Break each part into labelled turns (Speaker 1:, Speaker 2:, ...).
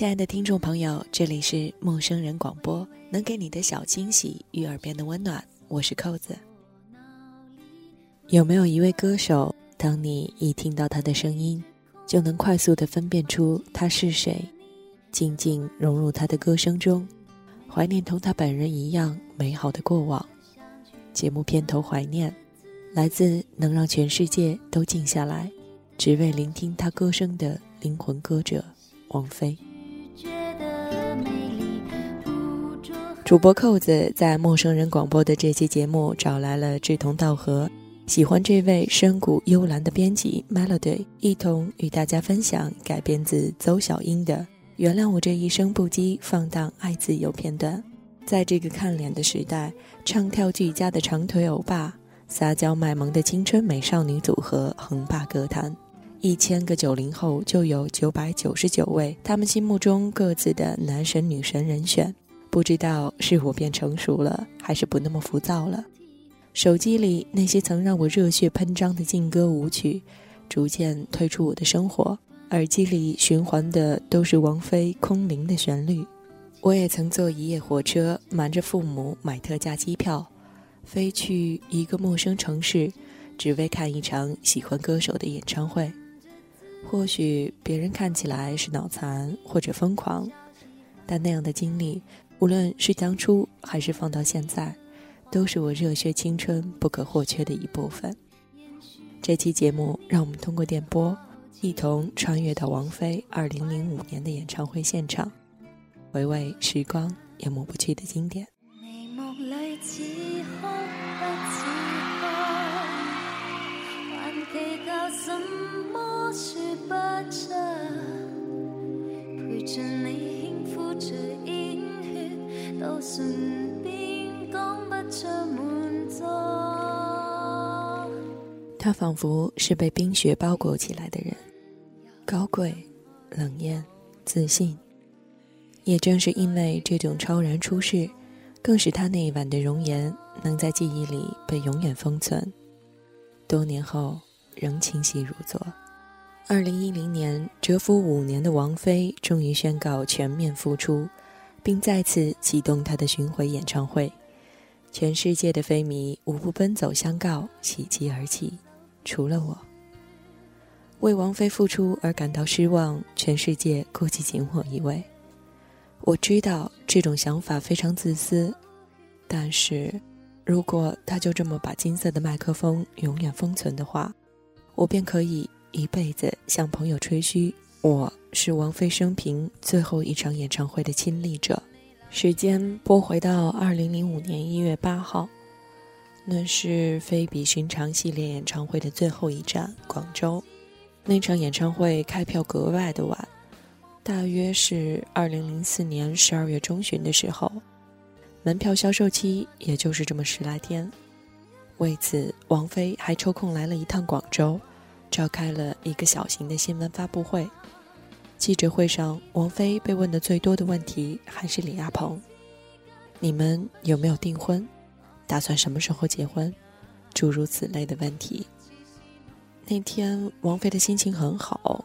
Speaker 1: 亲爱的听众朋友，这里是陌生人广播，能给你的小惊喜与耳边的温暖，我是扣子。有没有一位歌手，当你一听到他的声音，就能快速的分辨出他是谁，静静融入他的歌声中，怀念同他本人一样美好的过往？节目片头怀念，来自能让全世界都静下来，只为聆听他歌声的灵魂歌者王菲。主播扣子在陌生人广播的这期节目找来了志同道合、喜欢这位深谷幽兰的编辑 Melody，一同与大家分享改编自邹小英的《原谅我这一生不羁放荡爱自由》片段。在这个看脸的时代，唱跳俱佳的长腿欧巴、撒娇卖萌的青春美少女组合横霸歌坛，一千个九零后就有九百九十九位他们心目中各自的男神女神人选。不知道是我变成熟了，还是不那么浮躁了。手机里那些曾让我热血喷张的劲歌舞曲，逐渐退出我的生活。耳机里循环的都是王菲空灵的旋律。我也曾坐一夜火车，瞒着父母买特价机票，飞去一个陌生城市，只为看一场喜欢歌手的演唱会。或许别人看起来是脑残或者疯狂，但那样的经历。无论是当初还是放到现在，都是我热血青春不可或缺的一部分。这期节目，让我们通过电波，一同穿越到王菲2005年的演唱会现场，回味时光也抹不去的经典。陪着你轻抚着。他仿佛是被冰雪包裹起来的人，高贵、冷艳、自信。也正是因为这种超然出世，更使他那一晚的容颜能在记忆里被永远封存，多年后仍清晰如昨。二零一零年蛰伏五年的王菲终于宣告全面复出。并再次启动她的巡回演唱会，全世界的飞迷无不奔走相告，喜极而泣。除了我，为王菲复出而感到失望，全世界估计仅我一位。我知道这种想法非常自私，但是，如果他就这么把金色的麦克风永远封存的话，我便可以一辈子向朋友吹嘘。我是王菲生平最后一场演唱会的亲历者。时间拨回到二零零五年一月八号，那是《非比寻常》系列演唱会的最后一站——广州。那场演唱会开票格外的晚，大约是二零零四年十二月中旬的时候。门票销售期也就是这么十来天。为此，王菲还抽空来了一趟广州，召开了一个小型的新闻发布会。记者会上，王菲被问的最多的问题还是李亚鹏：“你们有没有订婚？打算什么时候结婚？”诸如此类的问题。那天，王菲的心情很好，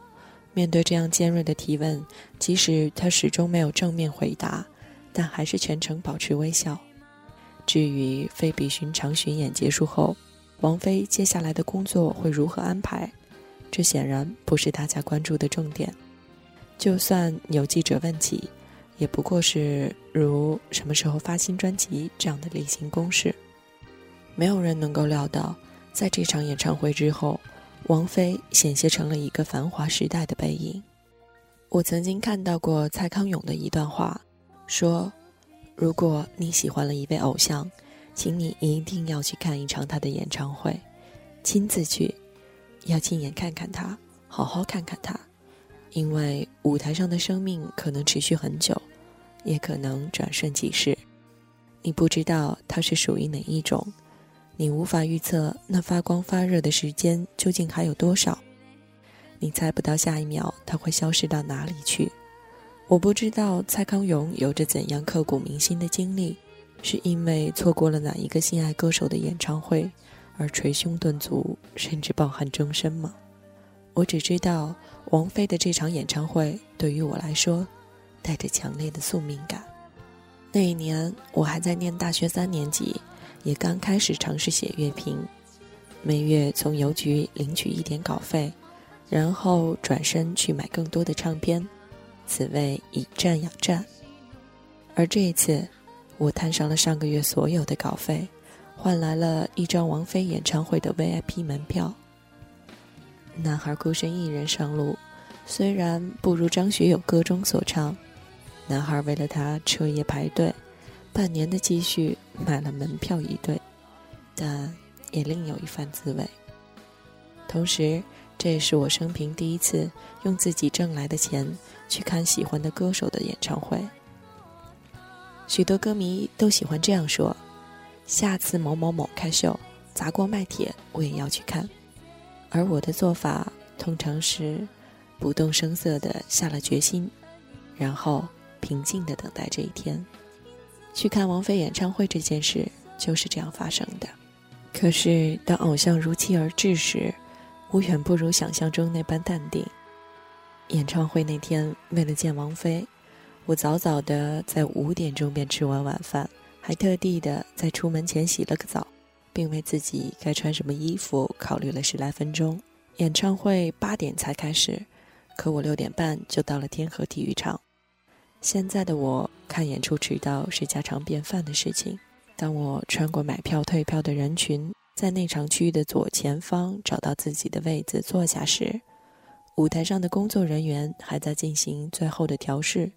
Speaker 1: 面对这样尖锐的提问，即使她始终没有正面回答，但还是全程保持微笑。至于非比寻常巡演结束后，王菲接下来的工作会如何安排，这显然不是大家关注的重点。就算有记者问起，也不过是如什么时候发新专辑这样的例行公事。没有人能够料到，在这场演唱会之后，王菲险些成了一个繁华时代的背影。我曾经看到过蔡康永的一段话，说：“如果你喜欢了一位偶像，请你一定要去看一场他的演唱会，亲自去，要亲眼看看他，好好看看他。”因为舞台上的生命可能持续很久，也可能转瞬即逝。你不知道他是属于哪一种，你无法预测那发光发热的时间究竟还有多少，你猜不到下一秒他会消失到哪里去。我不知道蔡康永有着怎样刻骨铭心的经历，是因为错过了哪一个心爱歌手的演唱会而捶胸顿足，甚至抱憾终身吗？我只知道。王菲的这场演唱会对于我来说，带着强烈的宿命感。那一年，我还在念大学三年级，也刚开始尝试写乐评，每月从邮局领取一点稿费，然后转身去买更多的唱片，此谓以战养战。而这一次，我摊上了上个月所有的稿费，换来了一张王菲演唱会的 VIP 门票。男孩孤身一人上路，虽然不如张学友歌中所唱。男孩为了她彻夜排队，半年的积蓄买了门票一对，但也另有一番滋味。同时，这也是我生平第一次用自己挣来的钱去看喜欢的歌手的演唱会。许多歌迷都喜欢这样说：“下次某某某开秀，砸锅卖铁我也要去看。”而我的做法通常是不动声色的下了决心，然后。平静的等待这一天，去看王菲演唱会这件事就是这样发生的。可是当偶像如期而至时，我远不如想象中那般淡定。演唱会那天，为了见王菲，我早早的在五点钟便吃完晚饭，还特地的在出门前洗了个澡，并为自己该穿什么衣服考虑了十来分钟。演唱会八点才开始，可我六点半就到了天河体育场。现在的我看演出迟到是家常便饭的事情。当我穿过买票退票的人群，在内场区域的左前方找到自己的位子坐下时，舞台上的工作人员还在进行最后的调试。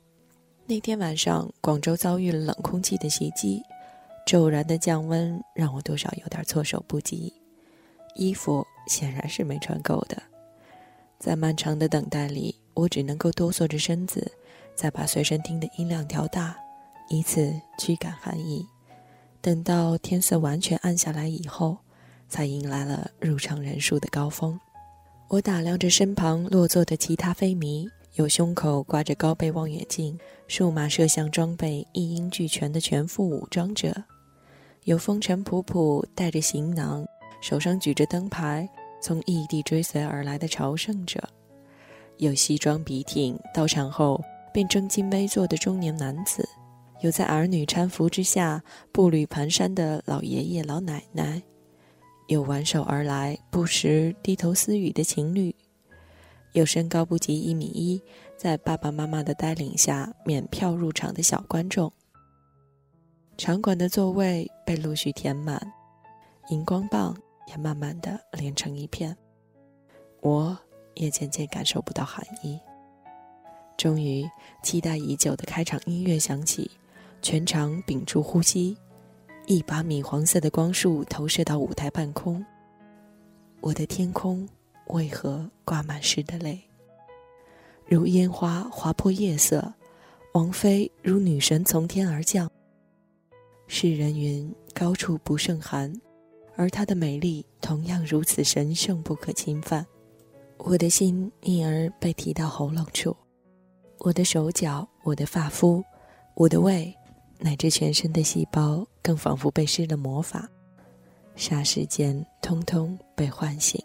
Speaker 1: 那天晚上，广州遭遇了冷空气的袭击，骤然的降温让我多少有点措手不及，衣服显然是没穿够的。在漫长的等待里，我只能够哆嗦着身子。再把随身听的音量调大，以此驱赶寒意。等到天色完全暗下来以后，才迎来了入场人数的高峰。我打量着身旁落座的其他飞迷，有胸口挂着高倍望远镜、数码摄像装备一应俱全的全副武装者，有风尘仆仆带着行囊、手上举着灯牌从异地追随而来的朝圣者，有西装笔挺到场后。便正襟危坐的中年男子，有在儿女搀扶之下步履蹒跚的老爷爷老奶奶，有挽手而来不时低头私语的情侣，有身高不及一米一，在爸爸妈妈的带领下免票入场的小观众。场馆的座位被陆续填满，荧光棒也慢慢的连成一片，我也渐渐感受不到寒意。终于，期待已久的开场音乐响起，全场屏住呼吸，一把米黄色的光束投射到舞台半空。我的天空为何挂满湿的泪？如烟花划破夜色，王妃如女神从天而降。世人云高处不胜寒，而她的美丽同样如此神圣不可侵犯。我的心因而被提到喉咙处。我的手脚，我的发肤，我的胃，乃至全身的细胞，更仿佛被施了魔法，霎时间通通被唤醒，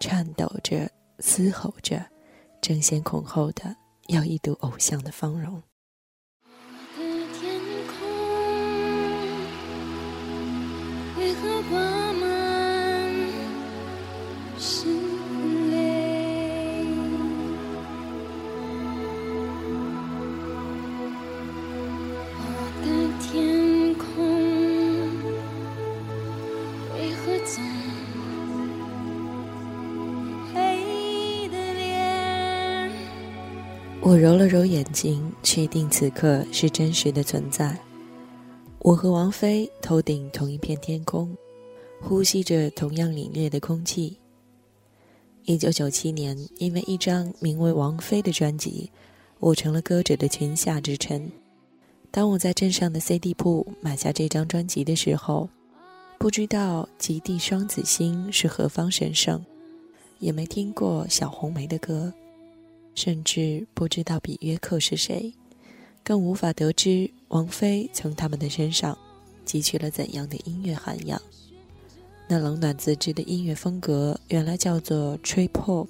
Speaker 1: 颤抖着，嘶吼着，争先恐后的要一睹偶像的芳容。我我揉了揉眼睛，确定此刻是真实的存在。我和王菲头顶同一片天空，呼吸着同样凛冽的空气。一九九七年，因为一张名为《王菲》的专辑，我成了歌者的裙下之臣。当我在镇上的 CD 铺买下这张专辑的时候，不知道极地双子星是何方神圣，也没听过小红梅的歌。甚至不知道比约克是谁，更无法得知王菲从他们的身上汲取了怎样的音乐涵养。那冷暖自知的音乐风格，原来叫做 Trip Hop。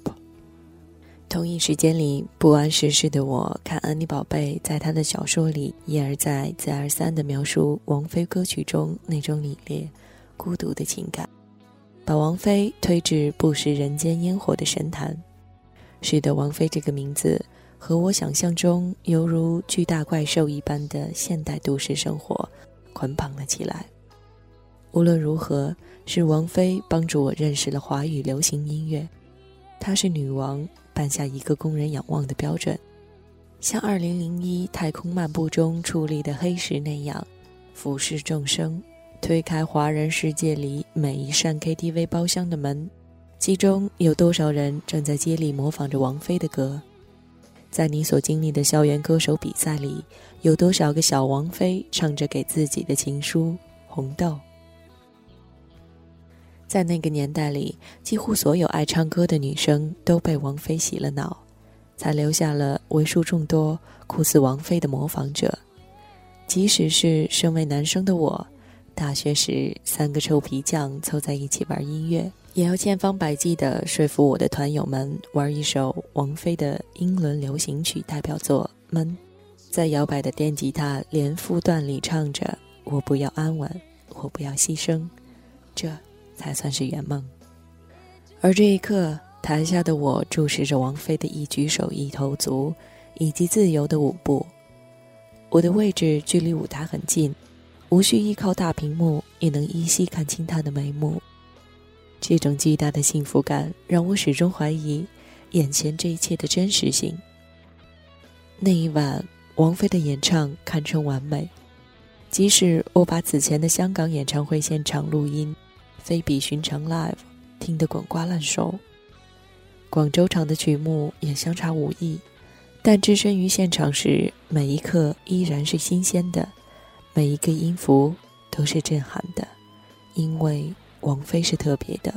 Speaker 1: 同一时间里，不谙世事的我看安妮宝贝在她的小说里一而再、再而三地描述王菲歌曲中那种凛冽、孤独的情感，把王菲推至不食人间烟火的神坛，使得王菲这个名字和我想象中犹如巨大怪兽一般的现代都市生活捆绑了起来。无论如何，是王菲帮助我认识了华语流行音乐，她是女王。办下一个供人仰望的标准，像《二零零一太空漫步》中矗立的黑石那样，俯视众生，推开华人世界里每一扇 KTV 包厢的门，其中有多少人正在接力模仿着王菲的歌？在你所经历的校园歌手比赛里，有多少个小王菲唱着给自己的情书《红豆》？在那个年代里，几乎所有爱唱歌的女生都被王菲洗了脑，才留下了为数众多酷似王菲的模仿者。即使是身为男生的我，大学时三个臭皮匠凑在一起玩音乐，也要千方百计地说服我的团友们玩一首王菲的英伦流行曲代表作《闷》，在摇摆的电吉他连复段里唱着：“我不要安稳，我不要牺牲。”这。才算是圆梦。而这一刻，台下的我注视着王菲的一举手、一投足，以及自由的舞步。我的位置距离舞台很近，无需依靠大屏幕，也能依稀看清她的眉目。这种巨大的幸福感让我始终怀疑眼前这一切的真实性。那一晚，王菲的演唱堪称完美，即使我把此前的香港演唱会现场录音。非比寻常 live，听得滚瓜烂熟。广州场的曲目也相差无异，但置身于现场时，每一刻依然是新鲜的，每一个音符都是震撼的，因为王菲是特别的。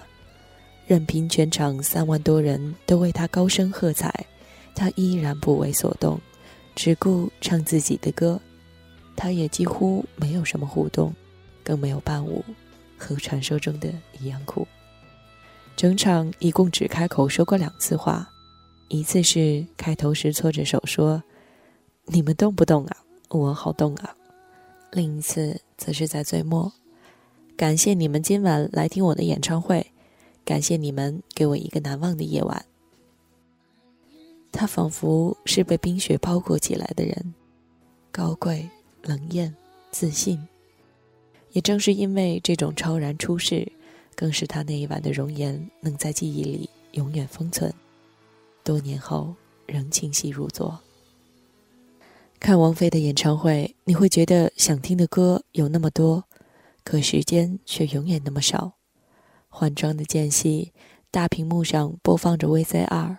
Speaker 1: 任凭全场三万多人都为她高声喝彩，她依然不为所动，只顾唱自己的歌。她也几乎没有什么互动，更没有伴舞。和传说中的一样酷。整场一共只开口说过两次话，一次是开头时搓着手说：“你们动不动啊？我好动啊。”另一次则是在最末：“感谢你们今晚来听我的演唱会，感谢你们给我一个难忘的夜晚。”他仿佛是被冰雪包裹起来的人，高贵、冷艳、自信。也正是因为这种超然出世，更使他那一晚的容颜能在记忆里永远封存，多年后仍清晰如昨。看王菲的演唱会，你会觉得想听的歌有那么多，可时间却永远那么少。换装的间隙，大屏幕上播放着 VCR，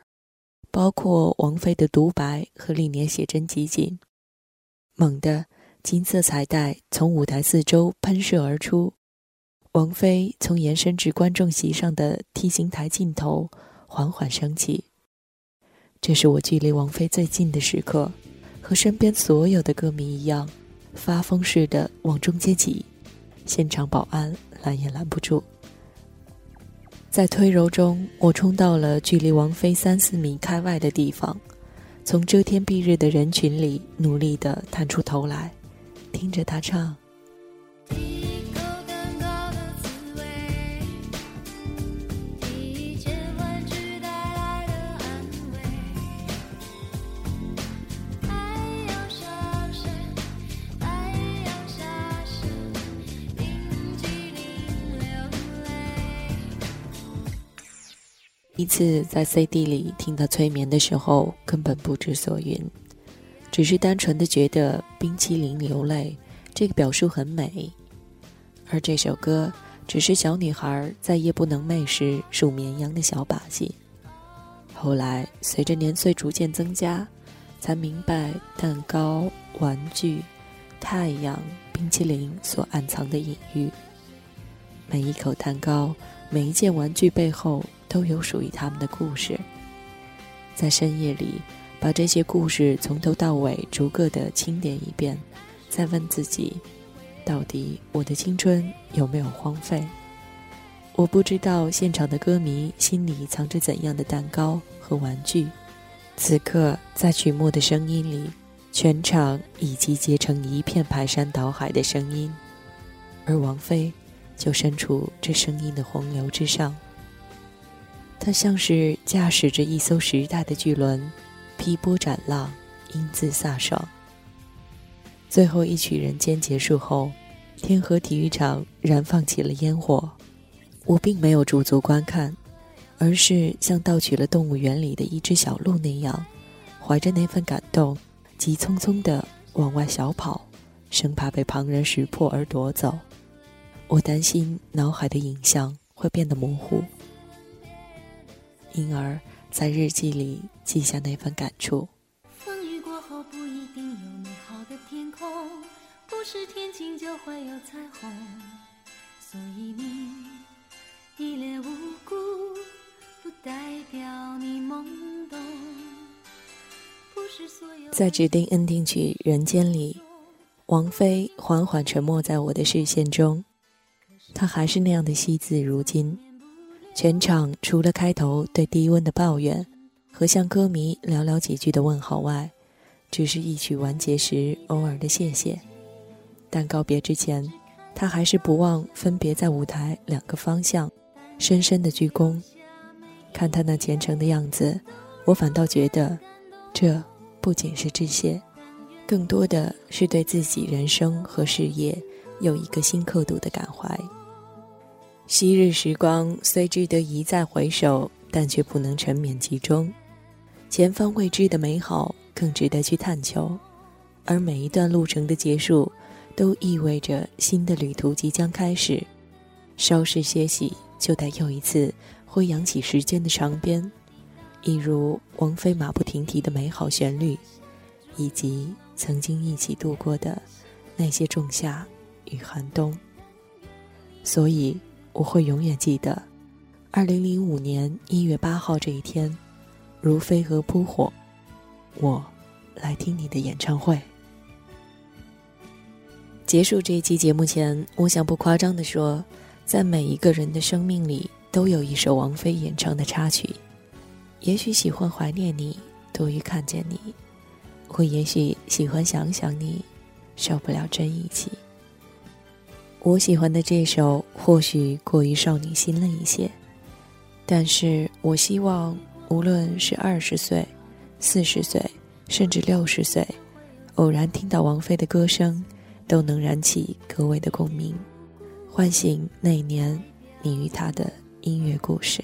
Speaker 1: 包括王菲的独白和历年写真集锦。猛地。金色彩带从舞台四周喷射而出，王菲从延伸至观众席上的 T 形台尽头缓缓升起。这是我距离王菲最近的时刻，和身边所有的歌迷一样，发疯似的往中间挤，现场保安拦也拦不住。在推揉中，我冲到了距离王菲三四米开外的地方，从遮天蔽日的人群里努力地探出头来。听着他唱。一次在 CD 里听到催眠的时候，根本不知所云。只是单纯的觉得冰淇淋流泪，这个表述很美，而这首歌只是小女孩在夜不能寐时数绵羊的小把戏。后来随着年岁逐渐增加，才明白蛋糕、玩具、太阳、冰淇淋所暗藏的隐喻。每一口蛋糕，每一件玩具背后都有属于他们的故事，在深夜里。把这些故事从头到尾逐个的清点一遍，再问自己：到底我的青春有没有荒废？我不知道现场的歌迷心里藏着怎样的蛋糕和玩具，此刻，在曲末的声音里，全场已集结成一片排山倒海的声音，而王菲就身处这声音的洪流之上。它像是驾驶着一艘时代的巨轮，劈波斩浪，英姿飒爽。最后一曲《人间》结束后，天河体育场燃放起了烟火。我并没有驻足观看，而是像盗取了动物园里的一只小鹿那样，怀着那份感动，急匆匆地往外小跑，生怕被旁人识破而夺走。我担心脑海的影像会变得模糊，因而，在日记里记下那份感触。
Speaker 2: 风雨过后不一定有美好的天空，不是天晴就会有彩虹，所以你。一脸无辜，不代表你懵懂。
Speaker 1: 在指定 ending 曲《人间》里，王菲缓缓沉没在我的视线中，她还是那样的惜字如金。全场除了开头对低温的抱怨和向歌迷寥寥几句的问候外，只是一曲完结时偶尔的谢谢。但告别之前，他还是不忘分别在舞台两个方向。深深的鞠躬，看他那虔诚的样子，我反倒觉得，这不仅是致谢，更多的是对自己人生和事业有一个新刻度的感怀。昔日时光虽值得一再回首，但却不能沉湎其中。前方未知的美好更值得去探求，而每一段路程的结束，都意味着新的旅途即将开始。稍事歇息。就得又一次挥扬起时间的长鞭，一如王菲马不停蹄的美好旋律，以及曾经一起度过的那些仲夏与寒冬。所以我会永远记得，二零零五年一月八号这一天，如飞蛾扑火，我来听你的演唱会。结束这一期节目前，我想不夸张的说。在每一个人的生命里，都有一首王菲演唱的插曲。也许喜欢怀念你多于看见你，或也许喜欢想想你，受不了真一起。我喜欢的这首或许过于少女心了一些，但是我希望无论是二十岁、四十岁，甚至六十岁，偶然听到王菲的歌声，都能燃起各位的共鸣。唤醒那一年你与她的音乐故事。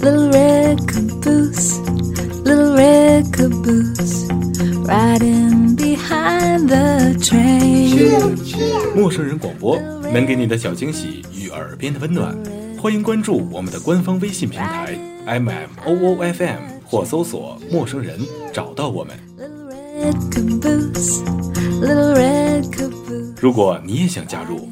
Speaker 2: Little red caboose little red caboose riding behind the train
Speaker 3: 陌生人广播能给你的小惊喜与耳边的温暖欢迎关注我们的官方微信平台 mmoofm 或搜索陌生人找到我们如果你也想加入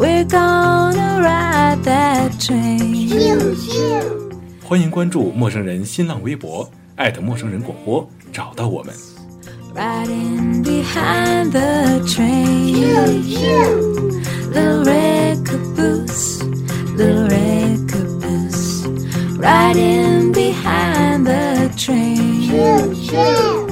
Speaker 3: we're gonna ride that train 欢迎关注陌生人新浪微博陌生人广播找到我们 ride in behind the trees
Speaker 4: to you the record blues the record blues ride in behind the trees
Speaker 2: to you